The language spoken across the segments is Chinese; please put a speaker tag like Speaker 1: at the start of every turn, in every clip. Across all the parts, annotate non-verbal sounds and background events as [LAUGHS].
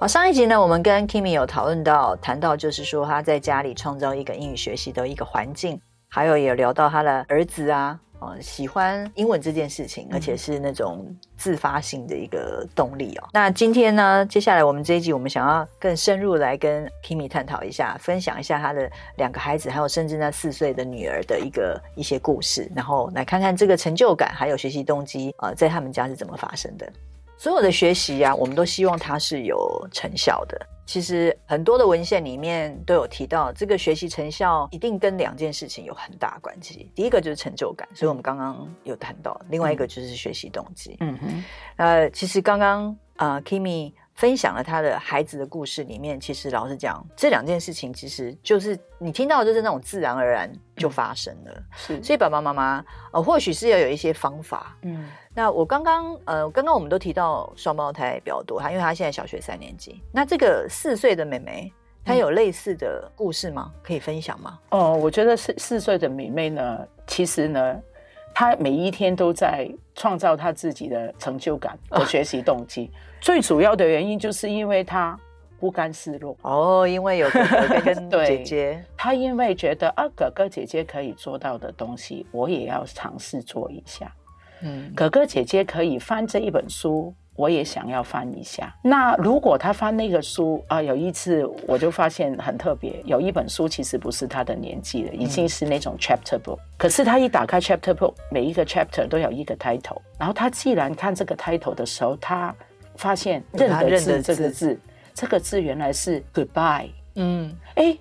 Speaker 1: 好，上一集呢，我们跟 Kimi 有讨论到，谈到就是说他在家里创造一个英语学习的一个环境，还有也聊到他的儿子啊，呃，喜欢英文这件事情，而且是那种自发性的一个动力哦。那今天呢，接下来我们这一集，我们想要更深入来跟 Kimi 探讨一下，分享一下他的两个孩子，还有甚至那四岁的女儿的一个一些故事，然后来看看这个成就感还有学习动机啊，呃，在他们家是怎么发生的。所有的学习啊，我们都希望它是有成效的。其实很多的文献里面都有提到，这个学习成效一定跟两件事情有很大关系。第一个就是成就感，所以我们刚刚有谈到；另外一个就是学习动机。嗯哼，呃，其实刚刚啊，Kimi。分享了他的孩子的故事里面，其实老实讲，这两件事情其实就是你听到的就是那种自然而然就发生了。嗯、是，所以爸爸妈妈呃，或许是要有一些方法。嗯，那我刚刚呃，刚刚我们都提到双胞胎比较多，他因为他现在小学三年级。那这个四岁的妹妹，她有类似的故事吗？可以分享吗？
Speaker 2: 哦，我觉得四四岁的妹妹呢，其实呢。她每一天都在创造她自己的成就感和学习动机，最主要的原因就是因为他不甘示弱
Speaker 1: 哦，因为有哥哥跟 [LAUGHS] 姐姐，
Speaker 2: 他因为觉得啊，哥哥姐姐可以做到的东西，我也要尝试做一下。嗯，哥哥姐姐可以翻这一本书。我也想要翻一下。那如果他翻那个书啊，有一次我就发现很特别，有一本书其实不是他的年纪了，已经是那种 chapter book。可是他一打开 chapter book，每一个 chapter 都有一个 title。然后他既然看这个 title 的时候，他发现认得字这个字，这个字原来是 goodbye。嗯，哎，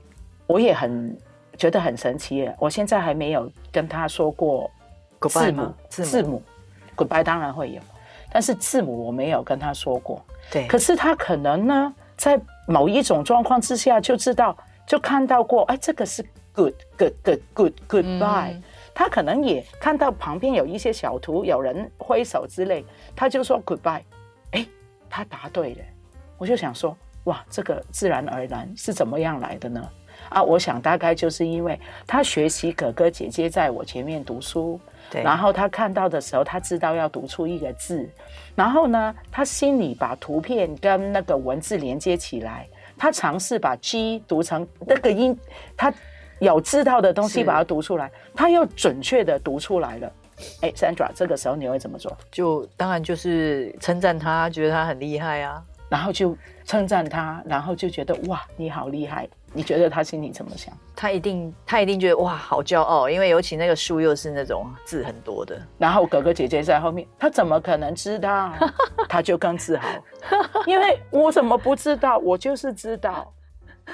Speaker 2: 我也很觉得很神奇耶。我现在还没有跟他说过字母，字母 goodbye 当然会有。但是字母我没有跟他说过，对。可是他可能呢，在某一种状况之下就知道，就看到过，哎，这个是 good good good good goodbye。嗯。他可能也看到旁边有一些小图，有人挥手之类，他就说 goodbye。哎，他答对了，我就想说，哇，这个自然而然是怎么样来的呢？啊，我想大概就是因为他学习哥哥姐姐在我前面读书。对，然后他看到的时候，他知道要读出一个字，然后呢，他心里把图片跟那个文字连接起来，他尝试把 G 读成那个音，他有知道的东西把它读出来，他又准确的读出来了。哎，Sandra，这个时候你会怎么做？
Speaker 1: 就当然就是称赞他，觉得他很厉害啊，
Speaker 2: 然后就称赞他，然后就觉得哇，你好厉害。你觉得他心里怎么想？
Speaker 1: 他一定，他一定觉得哇，好骄傲，因为尤其那个书又是那种字很多的。
Speaker 2: 然后哥哥姐姐在后面，他怎么可能知道？[LAUGHS] 他就更自豪，因为我怎么不知道？我就是知道。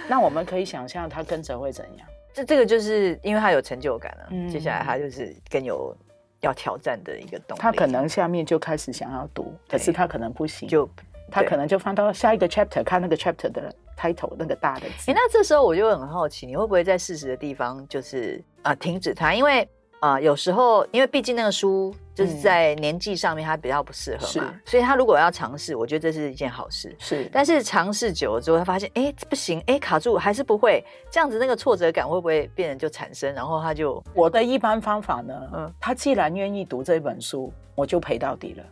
Speaker 2: 那我们可以想象他跟着会怎样？
Speaker 1: 这这个就是因为他有成就感了。嗯，接下来他就是更有要挑战的一个动力。
Speaker 2: 他可能下面就开始想要读，可是他可能不行，就他可能就放到下一个 chapter，看那个 chapter 的。title 那个大的字，
Speaker 1: 哎，那这时候我就很好奇，你会不会在适时的地方就是啊、呃、停止它？因为啊、呃、有时候，因为毕竟那个书就是在年纪上面它比较不适合嘛，所以他如果要尝试，我觉得这是一件好事。是，但是尝试久了之后，他发现哎不行，哎卡住还是不会，这样子那个挫折感会不会变成就产生？然后他就
Speaker 2: 我的一般方法呢，嗯，他既然愿意读这本书，我就陪到底了。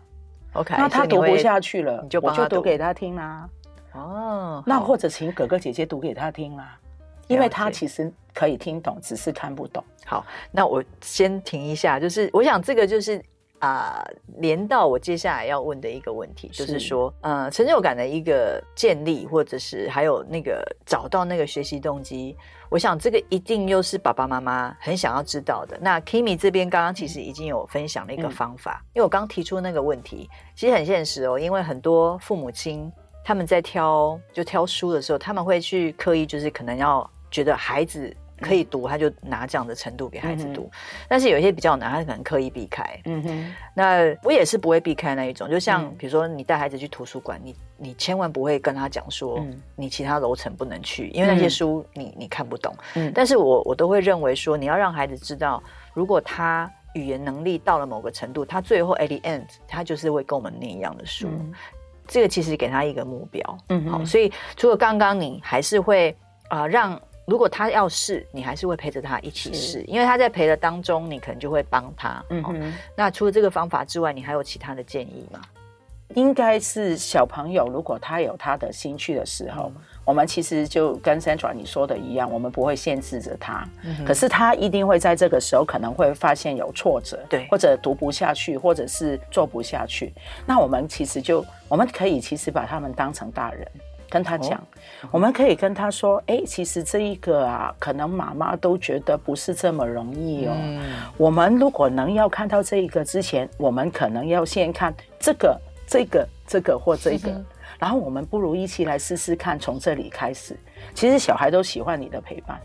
Speaker 2: OK，那他读不下去了，你就我就读给他听啦、啊。哦，那或者请哥哥姐姐读给他听啦，因为他其实可以听懂，只是看不懂。
Speaker 1: 好，那我先停一下，就是我想这个就是啊、呃，连到我接下来要问的一个问题，是就是说，呃，成就感的一个建立，或者是还有那个找到那个学习动机，我想这个一定又是爸爸妈妈很想要知道的。那 Kimi 这边刚刚其实已经有分享了一个方法，嗯、因为我刚提出那个问题，其实很现实哦，因为很多父母亲。他们在挑就挑书的时候，他们会去刻意，就是可能要觉得孩子可以读，他就拿这样的程度给孩子读。但是有一些比较难，他可能刻意避开。嗯哼。那我也是不会避开那一种，就像比如说你带孩子去图书馆，你你千万不会跟他讲说，你其他楼层不能去，因为那些书你你看不懂。嗯。但是我我都会认为说，你要让孩子知道，如果他语言能力到了某个程度，他最后 at the end，他就是会跟我们念一样的书。这个其实给他一个目标。嗯。好，所以除了刚刚你还是会啊让。如果他要试，你还是会陪着他一起试，因为他在陪的当中，你可能就会帮他。嗯哼、哦，那除了这个方法之外，你还有其他的建议吗？
Speaker 2: 应该是小朋友，如果他有他的兴趣的时候，嗯、我们其实就跟 Sandra 你说的一样，我们不会限制着他。嗯、可是他一定会在这个时候可能会发现有挫折，对，或者读不下去，或者是做不下去。那我们其实就我们可以其实把他们当成大人。跟他讲，哦、我们可以跟他说：“哎，其实这一个啊，可能妈妈都觉得不是这么容易哦。嗯、我们如果能要看到这一个之前，我们可能要先看这个、这个、这个或这个，嗯、然后我们不如一起来试试看，从这里开始。其实小孩都喜欢你的陪伴。”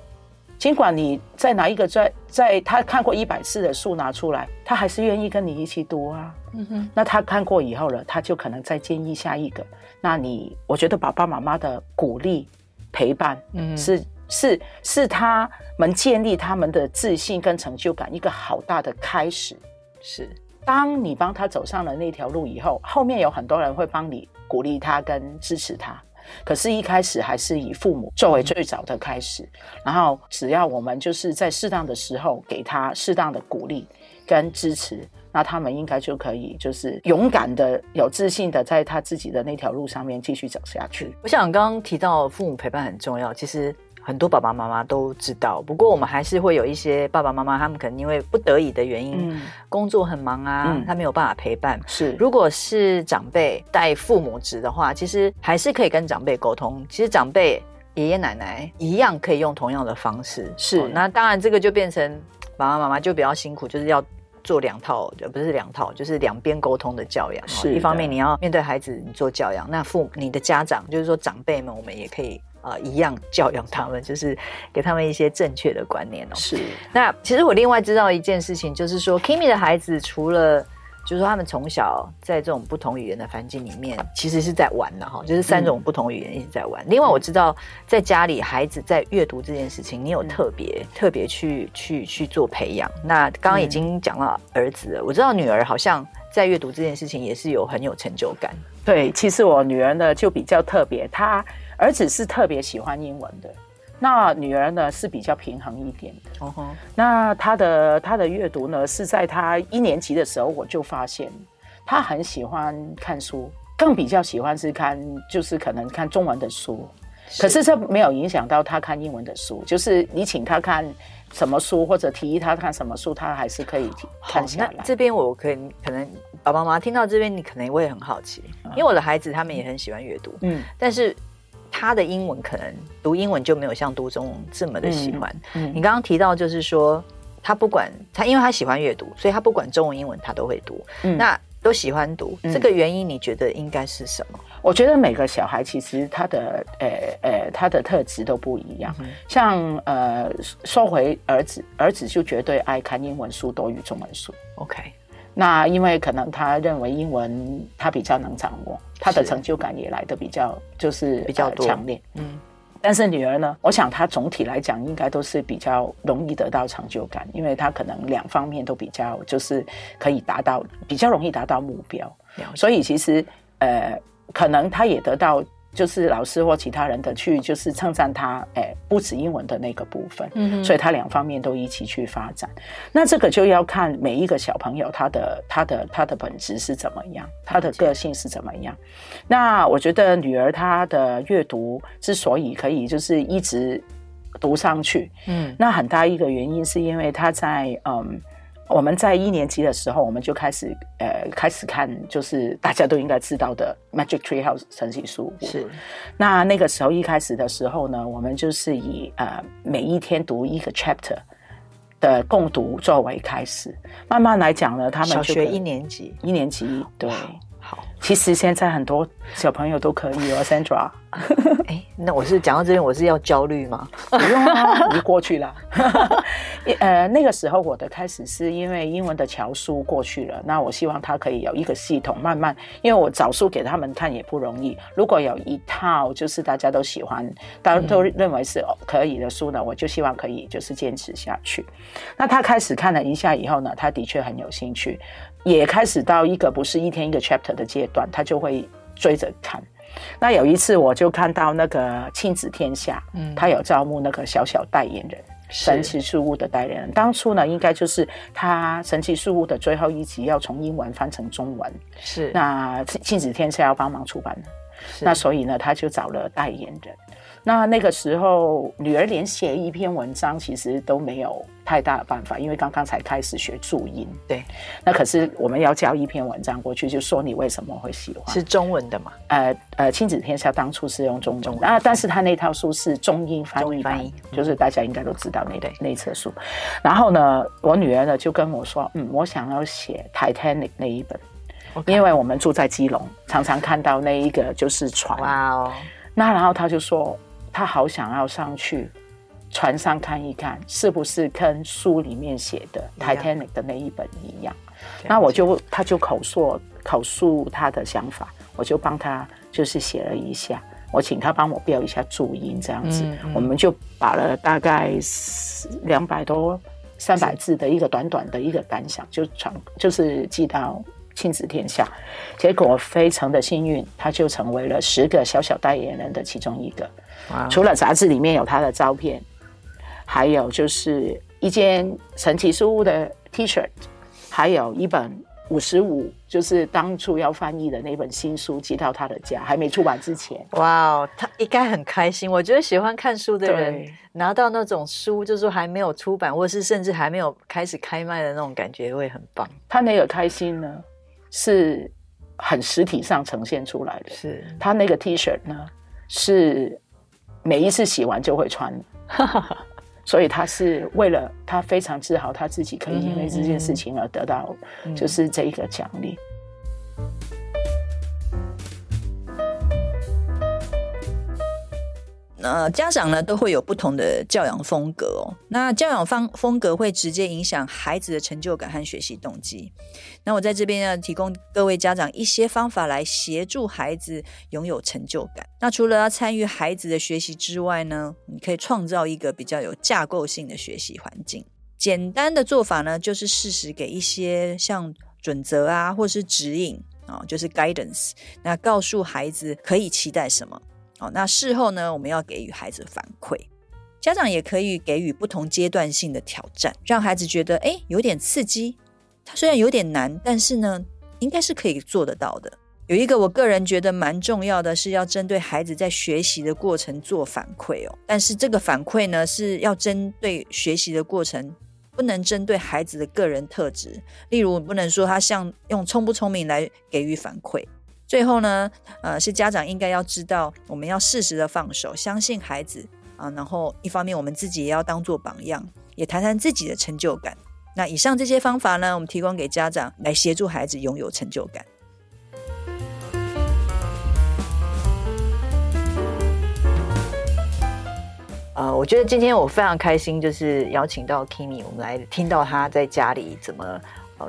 Speaker 2: 尽管你再拿一个在在他看过一百次的书拿出来，他还是愿意跟你一起读啊。嗯哼，那他看过以后了，他就可能再建议下一个。那你，我觉得爸爸妈妈的鼓励陪伴，嗯，是是是他们建立他们的自信跟成就感一个好大的开始。是，当你帮他走上了那条路以后，后面有很多人会帮你鼓励他跟支持他。可是，一开始还是以父母作为最早的开始，然后只要我们就是在适当的时候给他适当的鼓励跟支持，那他们应该就可以就是勇敢的、有自信的，在他自己的那条路上面继续走下去。
Speaker 1: 我想刚刚提到父母陪伴很重要，其实。很多爸爸妈妈都知道，不过我们还是会有一些爸爸妈妈，他们可能因为不得已的原因，嗯、工作很忙啊，嗯、他没有办法陪伴。是，如果是长辈带父母职的话，其实还是可以跟长辈沟通。其实长辈爷爷奶奶一样可以用同样的方式。是，哦、那当然这个就变成爸爸妈妈就比较辛苦，就是要做两套，不是两套，就是两边沟通的教养。是，一方面你要面对孩子，你做教养；那父你的家长，就是说长辈们，我们也可以。啊、呃，一样教养他们，就是给他们一些正确的观念哦。是。那其实我另外知道一件事情，就是说，Kimi 的孩子除了，就是说他们从小在这种不同语言的环境里面，其实是在玩的哈，就是三种不同语言一直在玩。嗯、另外我知道，在家里孩子在阅读这件事情，你有特别、嗯、特别去去去做培养。那刚刚已经讲到儿子了，我知道女儿好像在阅读这件事情也是有很有成就感。
Speaker 2: 对，其实我女儿呢就比较特别，她。儿子是特别喜欢英文的，那女儿呢是比较平衡一点的。哦、uh. 那她的她的阅读呢是在她一年级的时候我就发现，她很喜欢看书，更比较喜欢是看就是可能看中文的书，是可是这没有影响到她看英文的书，就是你请她看什么书或者提议他看什么书，她还是可以看下来。
Speaker 1: 那这边我可以可能爸爸妈妈听到这边，你可能会很好奇，因为我的孩子他们也很喜欢阅读，嗯，但是。他的英文可能读英文就没有像读中文这么的喜欢。嗯嗯、你刚刚提到就是说，他不管他，因为他喜欢阅读，所以他不管中文英文他都会读。嗯、那都喜欢读，嗯、这个原因你觉得应该是什么？
Speaker 2: 我觉得每个小孩其实他的呃呃他的特质都不一样。嗯、像呃说回儿子，儿子就绝对爱看英文书多于中文书。
Speaker 1: OK。
Speaker 2: 那因为可能他认为英文他比较能掌握，他的成就感也来的比较就是比较强烈。嗯，但是女儿呢，我想她总体来讲应该都是比较容易得到成就感，因为她可能两方面都比较就是可以达到比较容易达到目标，所以其实呃可能她也得到。就是老师或其他人的去，就是称赞他，哎、欸，不止英文的那个部分，嗯，所以他两方面都一起去发展。那这个就要看每一个小朋友他的他的他的本质是怎么样，他的个性是怎么样。那我觉得女儿她的阅读之所以可以就是一直读上去，嗯，那很大一个原因是因为她在嗯。我们在一年级的时候，我们就开始呃开始看，就是大家都应该知道的《Magic Tree House》神奇书屋。是，那那个时候一开始的时候呢，我们就是以呃每一天读一个 chapter 的共读作为开始，慢慢来讲呢，他们
Speaker 1: 小学一年级，
Speaker 2: 一年级对。
Speaker 1: 好，
Speaker 2: 其实现在很多小朋友都可以哦，Sandra。[LAUGHS]
Speaker 1: 哎，那我是讲到这边，我是要焦虑吗？
Speaker 2: 不用啊，你过去了。[LAUGHS] 呃，那个时候我的开始是因为英文的桥书过去了，那我希望他可以有一个系统，慢慢，因为我找书给他们看也不容易。如果有一套就是大家都喜欢，大家都认为是可以的书呢，我就希望可以就是坚持下去。那他开始看了一下以后呢，他的确很有兴趣，也开始到一个不是一天一个 chapter 的阶段，他就会追着看。那有一次，我就看到那个亲子天下，嗯，他有招募那个小小代言人，神奇树屋的代言人。当初呢，应该就是他神奇树屋的最后一集要从英文翻成中文，
Speaker 1: 是
Speaker 2: 那亲子天下要帮忙出版的，那所以呢，他就找了代言人。那那个时候，女儿连写一篇文章其实都没有太大的办法，因为刚刚才开始学注音。
Speaker 1: 对，
Speaker 2: 那可是我们要交一篇文章过去，就说你为什么会喜欢？
Speaker 1: 是中文的嘛？
Speaker 2: 呃呃，亲子天下当初是用中文啊，但是他那套书是中英翻译翻译，就是大家应该都知道那那册书。然后呢，我女儿呢就跟我说，嗯，我想要写 Titanic 那一本.因为我们住在基隆，常常看到那一个就是船。哇哦，那然后他就说。他好想要上去船上看一看，是不是跟书里面写的《Titanic》的那一本一样？那我就他就口述口述他的想法，我就帮他就是写了一下，我请他帮我标一下注音，这样子，嗯嗯、我们就把了大概两百多三百字的一个短短的一个感想，就传就是寄到亲子天下，结果非常的幸运，他就成为了十个小小代言人的其中一个。除了杂志里面有他的照片，还有就是一件神奇书屋的 T-shirt，还有一本五十五，就是当初要翻译的那本新书寄到他的家，还没出版之前。
Speaker 1: 哇哦，他应该很开心。我觉得喜欢看书的人拿到那种书，就是说还没有出版，或是甚至还没有开始开卖的那种感觉，会很棒。
Speaker 2: 他那个开心呢，是很实体上呈现出来的。是他那个 T-shirt 呢，是。每一次洗完就会穿，[LAUGHS] 所以他是为了他非常自豪，他自己可以因为这件事情而得到，就是这一个奖励。
Speaker 1: 呃，家长呢都会有不同的教养风格哦。那教养方风格会直接影响孩子的成就感和学习动机。那我在这边要提供各位家长一些方法来协助孩子拥有成就感。那除了要参与孩子的学习之外呢，你可以创造一个比较有架构性的学习环境。简单的做法呢，就是适时给一些像准则啊，或是指引啊，就是 guidance。那告诉孩子可以期待什么。哦，那事后呢，我们要给予孩子反馈，家长也可以给予不同阶段性的挑战，让孩子觉得诶有点刺激。它虽然有点难，但是呢，应该是可以做得到的。有一个我个人觉得蛮重要的，是要针对孩子在学习的过程做反馈哦。但是这个反馈呢，是要针对学习的过程，不能针对孩子的个人特质。例如，不能说他像用聪不聪明来给予反馈。最后呢，呃，是家长应该要知道，我们要适时的放手，相信孩子啊。然后一方面，我们自己也要当做榜样，也谈谈自己的成就感。那以上这些方法呢，我们提供给家长来协助孩子拥有成就感。呃，我觉得今天我非常开心，就是邀请到 Kimi，我们来听到他在家里怎么。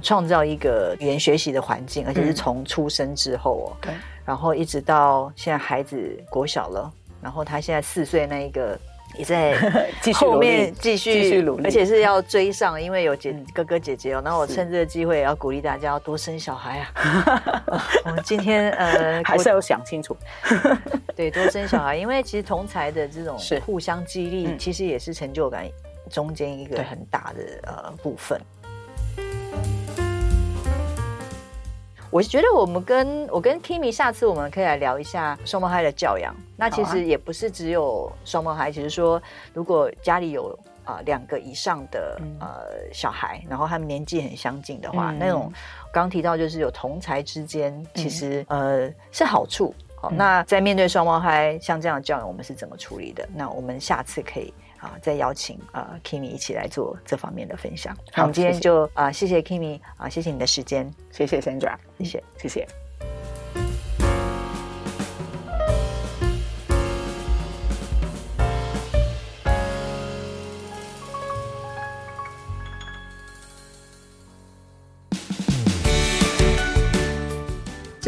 Speaker 1: 创造一个语言学习的环境，而且是从出生之后哦，对，然后一直到现在孩子国小了，然后他现在四岁那一个也在 [LAUGHS] 后面继续继续努力，而且是要追上，因为有姐哥哥姐姐哦。那我趁这个机会也要鼓励大家要多生小孩啊！[LAUGHS] 我们今天呃 [LAUGHS]
Speaker 2: 还是要想清楚，
Speaker 1: 对，多生小孩，因为其实同才的这种互相激励，其实也是成就感中间一个很大的呃部分。我觉得我们跟我跟 Kimi 下次我们可以来聊一下双胞胎的教养。那其实也不是只有双胞胎，其实说如果家里有啊、呃、两个以上的呃小孩，然后他们年纪很相近的话，嗯、那种刚提到就是有同才之间，其实、嗯、呃是好处。好，那在面对双胞胎像这样的教养，我们是怎么处理的？那我们下次可以。啊，再邀请啊、呃、Kimi 一起来做这方面的分享。好，我们今天就啊谢谢，谢谢 Kimi 啊，谢谢你的时间，
Speaker 2: 谢谢 Sandra，
Speaker 1: 谢谢，
Speaker 2: 谢谢。